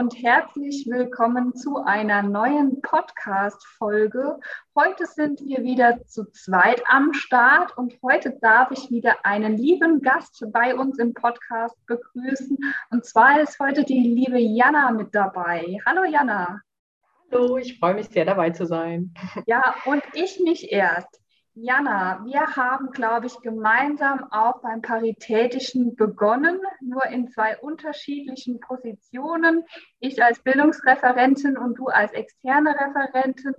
Und herzlich willkommen zu einer neuen Podcast-Folge. Heute sind wir wieder zu zweit am Start und heute darf ich wieder einen lieben Gast bei uns im Podcast begrüßen. Und zwar ist heute die liebe Jana mit dabei. Hallo Jana. Hallo, ich freue mich sehr dabei zu sein. Ja, und ich mich erst. Jana, wir haben, glaube ich, gemeinsam auch beim Paritätischen begonnen, nur in zwei unterschiedlichen Positionen. Ich als Bildungsreferentin und du als externe Referentin.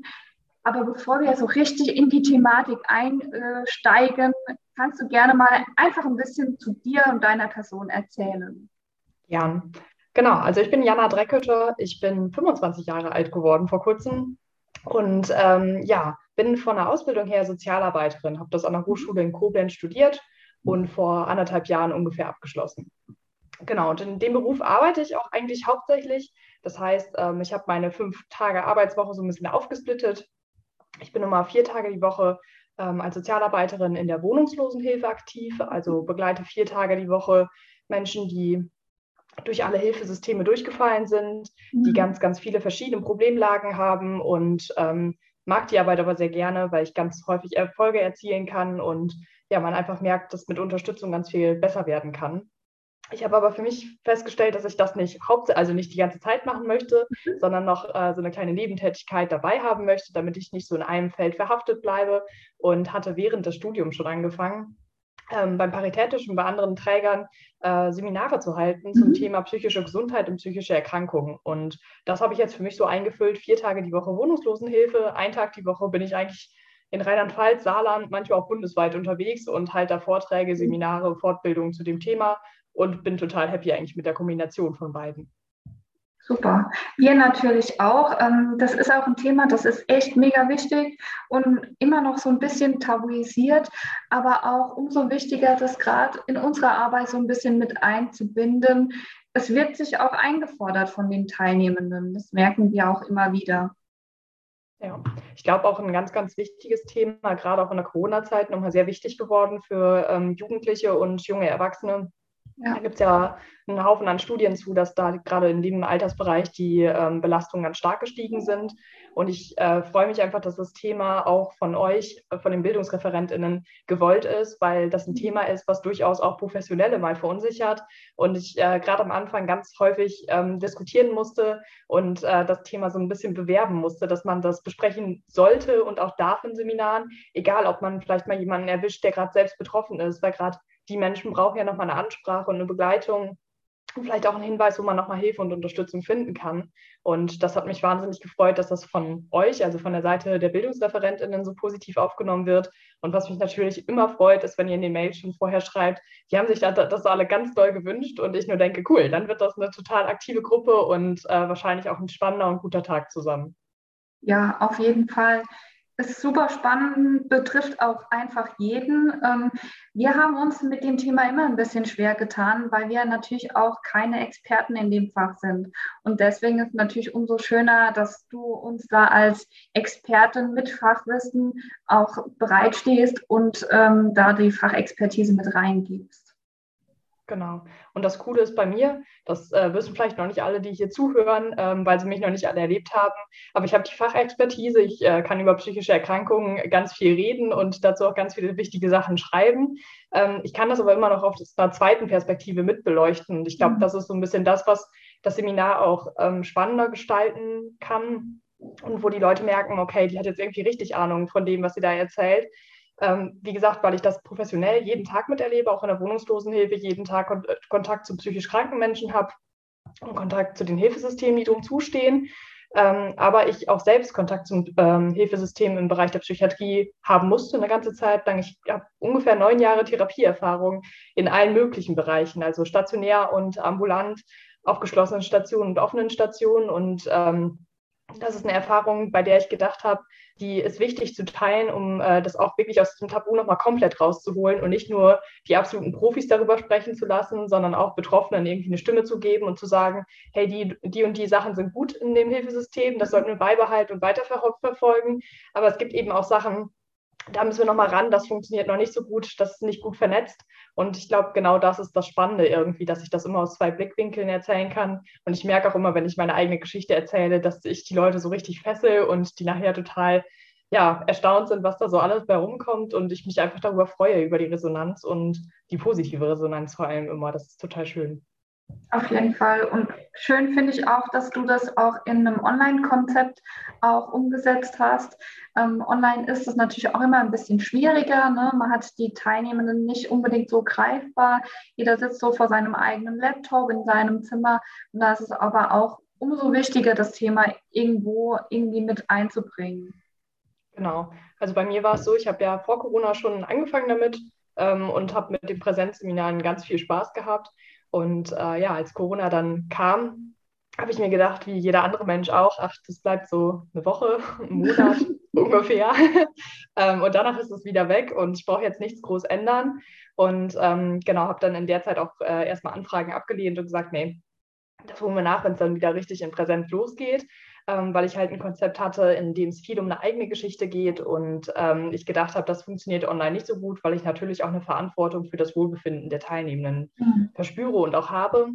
Aber bevor wir so richtig in die Thematik einsteigen, kannst du gerne mal einfach ein bisschen zu dir und deiner Person erzählen. Ja, genau. Also ich bin Jana Dreckelte. Ich bin 25 Jahre alt geworden vor kurzem. Und ähm, ja, bin von der Ausbildung her Sozialarbeiterin, habe das an der Hochschule in Koblenz studiert und vor anderthalb Jahren ungefähr abgeschlossen. Genau, und in dem Beruf arbeite ich auch eigentlich hauptsächlich. Das heißt, ähm, ich habe meine fünf Tage Arbeitswoche so ein bisschen aufgesplittet. Ich bin immer vier Tage die Woche ähm, als Sozialarbeiterin in der Wohnungslosenhilfe aktiv, also begleite vier Tage die Woche Menschen, die durch alle Hilfesysteme durchgefallen sind, mhm. die ganz, ganz viele verschiedene Problemlagen haben und ähm, mag die Arbeit aber sehr gerne, weil ich ganz häufig Erfolge erzielen kann und ja, man einfach merkt, dass mit Unterstützung ganz viel besser werden kann. Ich habe aber für mich festgestellt, dass ich das nicht hauptsächlich, also nicht die ganze Zeit machen möchte, mhm. sondern noch äh, so eine kleine Nebentätigkeit dabei haben möchte, damit ich nicht so in einem Feld verhaftet bleibe und hatte während des Studiums schon angefangen, ähm, beim Paritätischen bei anderen Trägern äh, Seminare zu halten zum mhm. Thema psychische Gesundheit und psychische Erkrankungen. Und das habe ich jetzt für mich so eingefüllt, vier Tage die Woche Wohnungslosenhilfe, ein Tag die Woche bin ich eigentlich in Rheinland-Pfalz, Saarland, manchmal auch bundesweit unterwegs und halte da Vorträge, Seminare, Fortbildungen zu dem Thema und bin total happy eigentlich mit der Kombination von beiden. Super. Wir natürlich auch. Ähm, das ist auch ein Thema, das ist echt mega wichtig und immer noch so ein bisschen tabuisiert, aber auch umso wichtiger, das gerade in unserer Arbeit so ein bisschen mit einzubinden. Es wird sich auch eingefordert von den Teilnehmenden. Das merken wir auch immer wieder. Ja, ich glaube auch ein ganz, ganz wichtiges Thema, gerade auch in der Corona-Zeit nochmal sehr wichtig geworden für ähm, Jugendliche und junge Erwachsene, ja. Da gibt es ja einen Haufen an Studien zu, dass da gerade in dem Altersbereich die ähm, Belastungen ganz stark gestiegen sind. Und ich äh, freue mich einfach, dass das Thema auch von euch, äh, von den BildungsreferentInnen, gewollt ist, weil das ein Thema ist, was durchaus auch Professionelle mal verunsichert. Und ich äh, gerade am Anfang ganz häufig ähm, diskutieren musste und äh, das Thema so ein bisschen bewerben musste, dass man das besprechen sollte und auch darf in Seminaren, egal ob man vielleicht mal jemanden erwischt, der gerade selbst betroffen ist, weil gerade die Menschen brauchen ja nochmal eine Ansprache und eine Begleitung und vielleicht auch einen Hinweis, wo man nochmal Hilfe und Unterstützung finden kann. Und das hat mich wahnsinnig gefreut, dass das von euch, also von der Seite der BildungsreferentInnen, so positiv aufgenommen wird. Und was mich natürlich immer freut, ist, wenn ihr in den Mails schon vorher schreibt, die haben sich das alle ganz doll gewünscht und ich nur denke, cool, dann wird das eine total aktive Gruppe und äh, wahrscheinlich auch ein spannender und guter Tag zusammen. Ja, auf jeden Fall ist super spannend, betrifft auch einfach jeden. Ähm, wir haben uns mit dem Thema immer ein bisschen schwer getan, weil wir natürlich auch keine Experten in dem Fach sind. Und deswegen ist natürlich umso schöner, dass du uns da als Expertin mit Fachwissen auch bereitstehst und ähm, da die Fachexpertise mit reingibst. Genau. Und das Coole ist bei mir, das äh, wissen vielleicht noch nicht alle, die hier zuhören, ähm, weil sie mich noch nicht alle erlebt haben, aber ich habe die Fachexpertise, ich äh, kann über psychische Erkrankungen ganz viel reden und dazu auch ganz viele wichtige Sachen schreiben. Ähm, ich kann das aber immer noch auf einer zweiten Perspektive mitbeleuchten. Und ich glaube, mhm. das ist so ein bisschen das, was das Seminar auch ähm, spannender gestalten kann und wo die Leute merken, okay, die hat jetzt irgendwie richtig Ahnung von dem, was sie da erzählt. Ähm, wie gesagt, weil ich das professionell jeden Tag miterlebe, auch in der Wohnungslosenhilfe, jeden Tag Kon äh, Kontakt zu psychisch kranken Menschen habe und Kontakt zu den Hilfesystemen, die drum zustehen. Ähm, aber ich auch selbst Kontakt zum ähm, Hilfesystem im Bereich der Psychiatrie haben musste eine ganze Zeit lang. Ich habe ungefähr neun Jahre Therapieerfahrung in allen möglichen Bereichen, also stationär und ambulant, auf geschlossenen Stationen und offenen Stationen. Und ähm, das ist eine Erfahrung, bei der ich gedacht habe, die ist wichtig zu teilen, um äh, das auch wirklich aus dem Tabu nochmal komplett rauszuholen und nicht nur die absoluten Profis darüber sprechen zu lassen, sondern auch Betroffenen irgendwie eine Stimme zu geben und zu sagen, hey, die, die und die Sachen sind gut in dem Hilfesystem, das sollten wir beibehalten und weiterverfolgen. Aber es gibt eben auch Sachen, da müssen wir nochmal ran, das funktioniert noch nicht so gut, das ist nicht gut vernetzt. Und ich glaube, genau das ist das Spannende irgendwie, dass ich das immer aus zwei Blickwinkeln erzählen kann. Und ich merke auch immer, wenn ich meine eigene Geschichte erzähle, dass ich die Leute so richtig fessel und die nachher total ja, erstaunt sind, was da so alles bei rumkommt und ich mich einfach darüber freue, über die Resonanz und die positive Resonanz vor allem immer. Das ist total schön. Auf jeden Fall. Und schön finde ich auch, dass du das auch in einem Online-Konzept auch umgesetzt hast. Ähm, online ist es natürlich auch immer ein bisschen schwieriger. Ne? Man hat die Teilnehmenden nicht unbedingt so greifbar. Jeder sitzt so vor seinem eigenen Laptop in seinem Zimmer. Und da ist es aber auch umso wichtiger, das Thema irgendwo irgendwie mit einzubringen. Genau. Also bei mir war es so, ich habe ja vor Corona schon angefangen damit ähm, und habe mit den Präsenzseminaren ganz viel Spaß gehabt. Und äh, ja, als Corona dann kam, habe ich mir gedacht, wie jeder andere Mensch auch, ach, das bleibt so eine Woche, einen Monat ungefähr. ähm, und danach ist es wieder weg und ich brauche jetzt nichts groß ändern. Und ähm, genau, habe dann in der Zeit auch äh, erstmal Anfragen abgelehnt und gesagt, nee, das holen wir nach, wenn es dann wieder richtig in Präsenz losgeht ähm, weil ich halt ein Konzept hatte, in dem es viel um eine eigene Geschichte geht und ähm, ich gedacht habe, das funktioniert online nicht so gut, weil ich natürlich auch eine Verantwortung für das Wohlbefinden der Teilnehmenden mhm. verspüre und auch habe.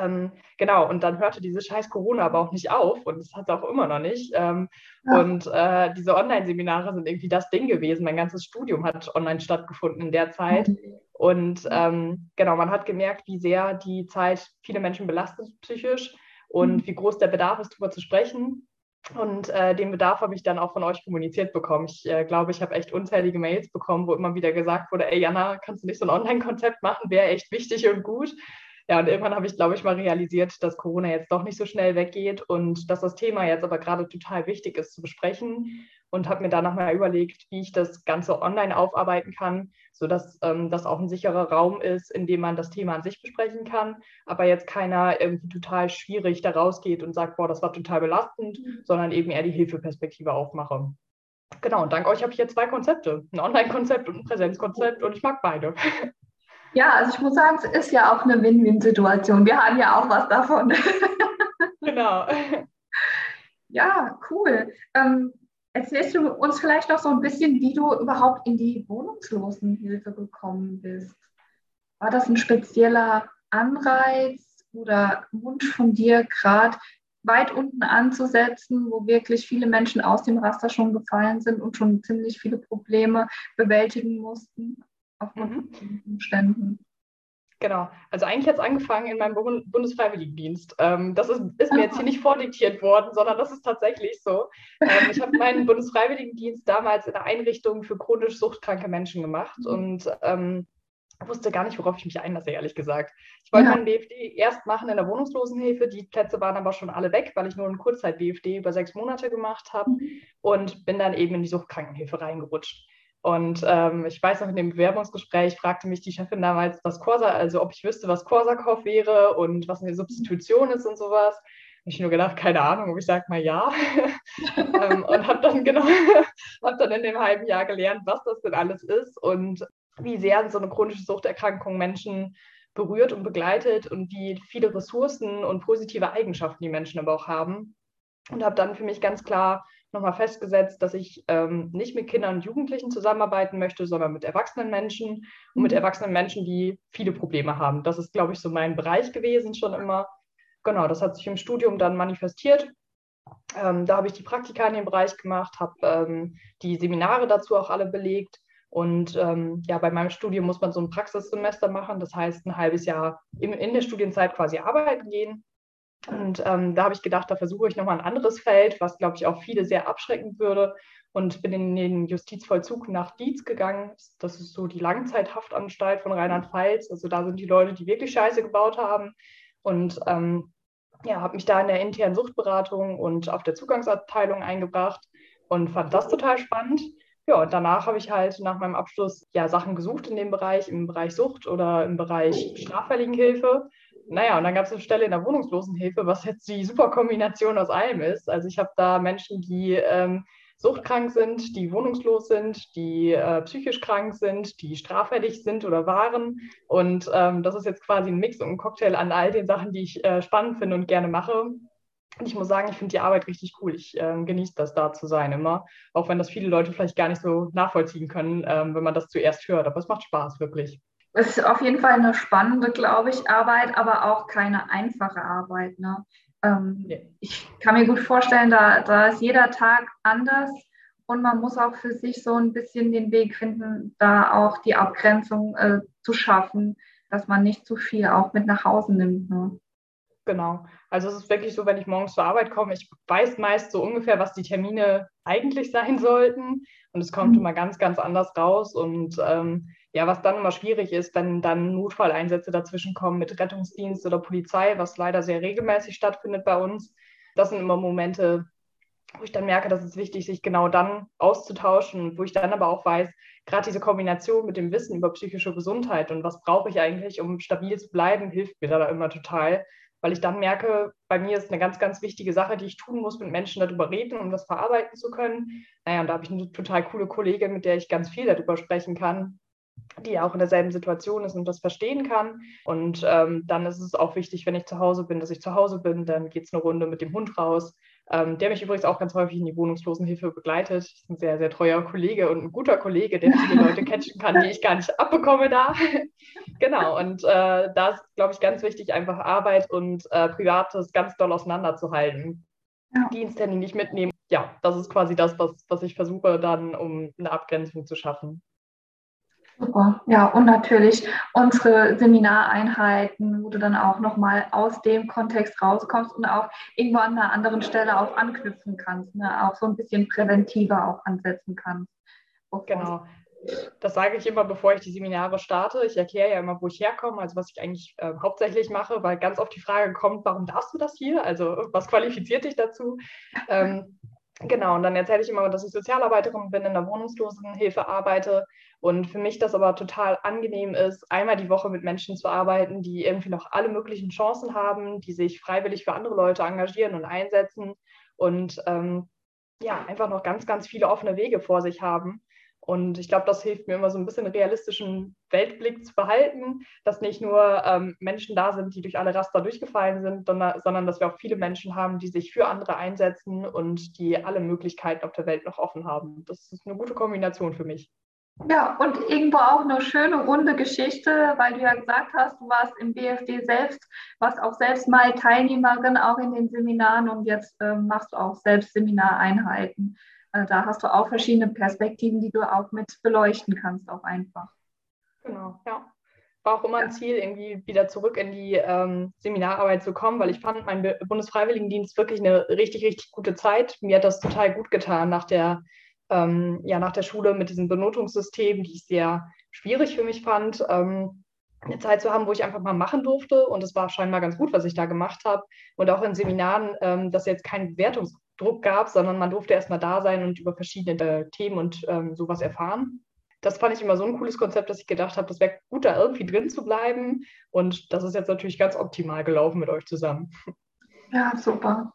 Ähm, genau, und dann hörte diese scheiß Corona aber auch nicht auf und das hat es auch immer noch nicht. Ähm, ja. Und äh, diese Online-Seminare sind irgendwie das Ding gewesen. Mein ganzes Studium hat online stattgefunden in der Zeit. Mhm. Und ähm, genau, man hat gemerkt, wie sehr die Zeit viele Menschen belastet psychisch und mhm. wie groß der Bedarf ist, darüber zu sprechen. Und äh, den Bedarf habe ich dann auch von euch kommuniziert bekommen. Ich äh, glaube, ich habe echt unzählige Mails bekommen, wo immer wieder gesagt wurde, ey Jana, kannst du nicht so ein Online-Konzept machen, wäre echt wichtig und gut. Ja, und irgendwann habe ich, glaube ich, mal realisiert, dass Corona jetzt doch nicht so schnell weggeht und dass das Thema jetzt aber gerade total wichtig ist zu besprechen und habe mir dann nochmal überlegt, wie ich das Ganze online aufarbeiten kann, sodass ähm, das auch ein sicherer Raum ist, in dem man das Thema an sich besprechen kann, aber jetzt keiner irgendwie total schwierig da rausgeht und sagt, boah, das war total belastend, mhm. sondern eben eher die Hilfeperspektive aufmache. Genau, und dank euch habe ich hier zwei Konzepte, ein Online-Konzept und ein Präsenzkonzept und ich mag beide. Ja, also ich muss sagen, es ist ja auch eine Win-Win-Situation. Wir haben ja auch was davon. Genau. Ja, cool. Ähm, Erzählst du uns vielleicht noch so ein bisschen, wie du überhaupt in die Wohnungslosenhilfe gekommen bist? War das ein spezieller Anreiz oder Wunsch von dir, gerade weit unten anzusetzen, wo wirklich viele Menschen aus dem Raster schon gefallen sind und schon ziemlich viele Probleme bewältigen mussten aufgrund mhm. Umständen? Genau. Also eigentlich hat es angefangen in meinem Bundesfreiwilligendienst. Ähm, das ist, ist, mir jetzt hier nicht vordiktiert worden, sondern das ist tatsächlich so. Ähm, ich habe meinen Bundesfreiwilligendienst damals in einer Einrichtung für chronisch suchtkranke Menschen gemacht mhm. und ähm, wusste gar nicht, worauf ich mich einlasse, ehrlich gesagt. Ich wollte ja. meinen BFD erst machen in der Wohnungslosenhilfe. Die Plätze waren aber schon alle weg, weil ich nur einen Kurzzeit-BFD über sechs Monate gemacht habe mhm. und bin dann eben in die Suchtkrankenhilfe reingerutscht. Und ähm, ich weiß noch, in dem Bewerbungsgespräch fragte mich die Chefin damals, was Corsa, also ob ich wüsste, was Corsacoff wäre und was eine Substitution ist und sowas. Habe ich nur gedacht, keine Ahnung, ob ich sage mal ja. ähm, und habe dann genau, habe dann in dem halben Jahr gelernt, was das denn alles ist und wie sehr so eine chronische Suchterkrankung Menschen berührt und begleitet und wie viele Ressourcen und positive Eigenschaften die Menschen aber auch haben. Und habe dann für mich ganz klar nochmal festgesetzt, dass ich ähm, nicht mit Kindern und Jugendlichen zusammenarbeiten möchte, sondern mit erwachsenen Menschen und mit mhm. erwachsenen Menschen, die viele Probleme haben. Das ist, glaube ich, so mein Bereich gewesen schon immer. Genau, das hat sich im Studium dann manifestiert. Ähm, da habe ich die Praktika in dem Bereich gemacht, habe ähm, die Seminare dazu auch alle belegt. Und ähm, ja, bei meinem Studium muss man so ein Praxissemester machen, das heißt ein halbes Jahr in, in der Studienzeit quasi arbeiten gehen. Und ähm, da habe ich gedacht, da versuche ich nochmal ein anderes Feld, was, glaube ich, auch viele sehr abschrecken würde. Und bin in den Justizvollzug nach Dietz gegangen. Das ist so die Langzeithaftanstalt von Rheinland-Pfalz. Also da sind die Leute, die wirklich Scheiße gebaut haben. Und ähm, ja, habe mich da in der internen Suchtberatung und auf der Zugangsabteilung eingebracht und fand das total spannend. Ja, und danach habe ich halt nach meinem Abschluss ja Sachen gesucht in dem Bereich, im Bereich Sucht oder im Bereich Straffälligenhilfe naja, und dann gab es eine Stelle in der Wohnungslosenhilfe, was jetzt die super Kombination aus allem ist. Also ich habe da Menschen, die ähm, suchtkrank sind, die wohnungslos sind, die äh, psychisch krank sind, die straffällig sind oder waren. Und ähm, das ist jetzt quasi ein Mix und ein Cocktail an all den Sachen, die ich äh, spannend finde und gerne mache. Und ich muss sagen, ich finde die Arbeit richtig cool. Ich äh, genieße das, da zu sein immer. Auch wenn das viele Leute vielleicht gar nicht so nachvollziehen können, ähm, wenn man das zuerst hört. Aber es macht Spaß, wirklich. Es ist auf jeden Fall eine spannende, glaube ich, Arbeit, aber auch keine einfache Arbeit. Ne? Ähm. Ich kann mir gut vorstellen, da, da ist jeder Tag anders und man muss auch für sich so ein bisschen den Weg finden, da auch die Abgrenzung äh, zu schaffen, dass man nicht zu viel auch mit nach Hause nimmt. Ne? Genau. Also es ist wirklich so, wenn ich morgens zur Arbeit komme, ich weiß meist so ungefähr, was die Termine eigentlich sein sollten. Und es kommt mhm. immer ganz, ganz anders raus. Und ähm, ja, was dann immer schwierig ist, wenn dann Notfalleinsätze dazwischen kommen mit Rettungsdienst oder Polizei, was leider sehr regelmäßig stattfindet bei uns. Das sind immer Momente, wo ich dann merke, dass es wichtig ist, sich genau dann auszutauschen, wo ich dann aber auch weiß, gerade diese Kombination mit dem Wissen über psychische Gesundheit und was brauche ich eigentlich, um stabil zu bleiben, hilft mir da immer total weil ich dann merke, bei mir ist eine ganz, ganz wichtige Sache, die ich tun muss, mit Menschen darüber reden, um das verarbeiten zu können. Naja, und da habe ich eine total coole Kollegin, mit der ich ganz viel darüber sprechen kann, die auch in derselben Situation ist und das verstehen kann. Und ähm, dann ist es auch wichtig, wenn ich zu Hause bin, dass ich zu Hause bin. Dann geht es eine Runde mit dem Hund raus ähm, der mich übrigens auch ganz häufig in die Wohnungslosenhilfe begleitet. Ist ein sehr, sehr treuer Kollege und ein guter Kollege, der viele Leute catchen kann, die ich gar nicht abbekomme da. genau, und äh, da ist, glaube ich, ganz wichtig, einfach Arbeit und äh, Privates ganz doll auseinanderzuhalten. Ja. Diensthandy nicht mitnehmen. Ja, das ist quasi das, was, was ich versuche dann, um eine Abgrenzung zu schaffen. Super, ja, und natürlich unsere Seminareinheiten, wo du dann auch nochmal aus dem Kontext rauskommst und auch irgendwo an einer anderen Stelle auch anknüpfen kannst, ne? auch so ein bisschen präventiver auch ansetzen kannst. Genau. Das sage ich immer, bevor ich die Seminare starte. Ich erkläre ja immer, wo ich herkomme, also was ich eigentlich äh, hauptsächlich mache, weil ganz oft die Frage kommt, warum darfst du das hier? Also was qualifiziert dich dazu? Ähm, Genau, und dann erzähle ich immer, dass ich Sozialarbeiterin bin, in der Wohnungslosenhilfe arbeite und für mich das aber total angenehm ist, einmal die Woche mit Menschen zu arbeiten, die irgendwie noch alle möglichen Chancen haben, die sich freiwillig für andere Leute engagieren und einsetzen und ähm, ja, einfach noch ganz, ganz viele offene Wege vor sich haben. Und ich glaube, das hilft mir immer so ein bisschen realistischen Weltblick zu behalten, dass nicht nur ähm, Menschen da sind, die durch alle Raster durchgefallen sind, sondern, sondern dass wir auch viele Menschen haben, die sich für andere einsetzen und die alle Möglichkeiten auf der Welt noch offen haben. Das ist eine gute Kombination für mich. Ja, und irgendwo auch eine schöne runde Geschichte, weil du ja gesagt hast, du warst im BFD selbst, warst auch selbst mal Teilnehmerin auch in den Seminaren und jetzt äh, machst du auch selbst Seminareinheiten. Äh, da hast du auch verschiedene Perspektiven, die du auch mit beleuchten kannst, auch einfach. Genau, ja. War auch immer ein Ziel, irgendwie wieder zurück in die ähm, Seminararbeit zu kommen, weil ich fand meinen Bundesfreiwilligendienst wirklich eine richtig, richtig gute Zeit. Mir hat das total gut getan nach der, ähm, ja, nach der Schule mit diesem Benotungssystem, die ich sehr schwierig für mich fand. Ähm, eine Zeit zu haben, wo ich einfach mal machen durfte. Und es war scheinbar ganz gut, was ich da gemacht habe. Und auch in Seminaren, ähm, dass jetzt kein Bewertungs Druck gab, sondern man durfte erstmal da sein und über verschiedene äh, Themen und ähm, sowas erfahren. Das fand ich immer so ein cooles Konzept, dass ich gedacht habe, das wäre gut, da irgendwie drin zu bleiben. Und das ist jetzt natürlich ganz optimal gelaufen mit euch zusammen. Ja, super.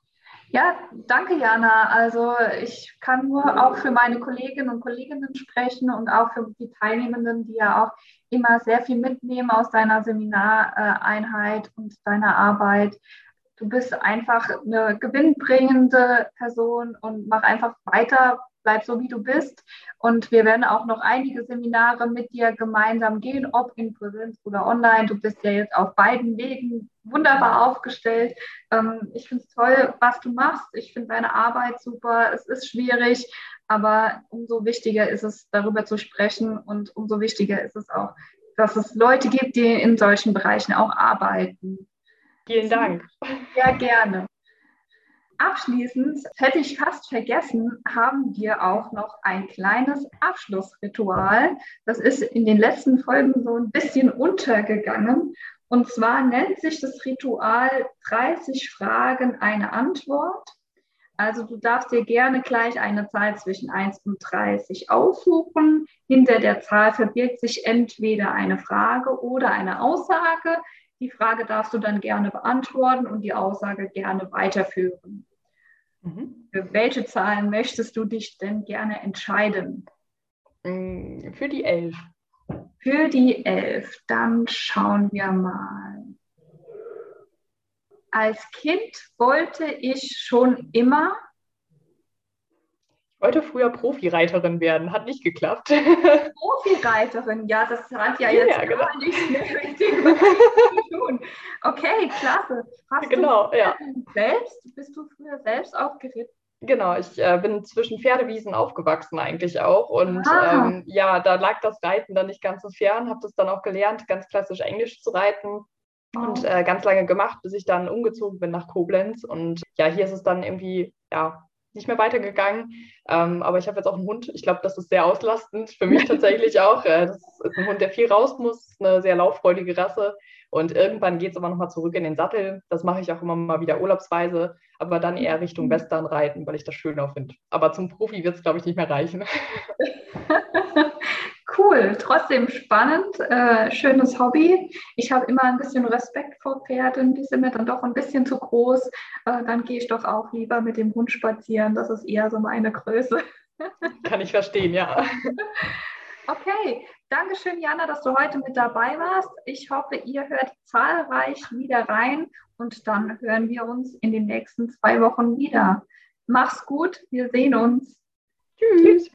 Ja, danke, Jana. Also ich kann nur auch für meine Kolleginnen und Kollegen sprechen und auch für die Teilnehmenden, die ja auch immer sehr viel mitnehmen aus deiner Seminareinheit und deiner Arbeit du bist einfach eine gewinnbringende Person und mach einfach weiter, bleib so wie du bist. Und wir werden auch noch einige Seminare mit dir gemeinsam gehen, ob in Präsenz oder online. Du bist ja jetzt auf beiden Wegen wunderbar aufgestellt. Ähm, ich finde es toll, was du machst. Ich finde deine Arbeit super. Es ist schwierig, aber umso wichtiger ist es, darüber zu sprechen und umso wichtiger ist es auch, dass es Leute gibt, die in solchen Bereichen auch arbeiten. Vielen Dank. Ja, gerne. Abschließend hätte ich fast vergessen, haben wir auch noch ein kleines Abschlussritual. Das ist in den letzten Folgen so ein bisschen untergegangen. Und zwar nennt sich das Ritual 30 Fragen, eine Antwort. Also du darfst dir gerne gleich eine Zahl zwischen 1 und 30 aussuchen. Hinter der Zahl verbirgt sich entweder eine Frage oder eine Aussage. Die Frage darfst du dann gerne beantworten und die Aussage gerne weiterführen. Mhm. Für welche Zahlen möchtest du dich denn gerne entscheiden? Mm, für die elf. Für die elf. Dann schauen wir mal. Als Kind wollte ich schon immer. Ich wollte früher Profireiterin werden, hat nicht geklappt. Profireiterin, ja, das hat ja jetzt ja, genau. nichts mehr mit dem zu tun. Okay, klasse. Hast genau, du ja. selbst, bist du früher selbst auch geritten? Genau, ich äh, bin zwischen Pferdewiesen aufgewachsen eigentlich auch. Und ah. ähm, ja, da lag das Reiten dann nicht ganz so fern, habe das dann auch gelernt, ganz klassisch Englisch zu reiten. Und äh, ganz lange gemacht, bis ich dann umgezogen bin nach Koblenz. Und ja, hier ist es dann irgendwie ja, nicht mehr weitergegangen. Ähm, aber ich habe jetzt auch einen Hund. Ich glaube, das ist sehr auslastend für mich tatsächlich auch. Äh, das ist ein Hund, der viel raus muss, eine sehr lauffreudige Rasse. Und irgendwann geht es aber nochmal zurück in den Sattel. Das mache ich auch immer mal wieder urlaubsweise, aber dann eher Richtung mhm. Western reiten, weil ich das schöner finde. Aber zum Profi wird es, glaube ich, nicht mehr reichen. cool, trotzdem spannend, äh, schönes Hobby. Ich habe immer ein bisschen Respekt vor Pferden, die sind mir dann doch ein bisschen zu groß. Äh, dann gehe ich doch auch lieber mit dem Hund spazieren. Das ist eher so meine Größe. Kann ich verstehen, ja. Okay, Dankeschön, Jana, dass du heute mit dabei warst. Ich hoffe, ihr hört zahlreich wieder rein und dann hören wir uns in den nächsten zwei Wochen wieder. Mach's gut, wir sehen uns. Tschüss.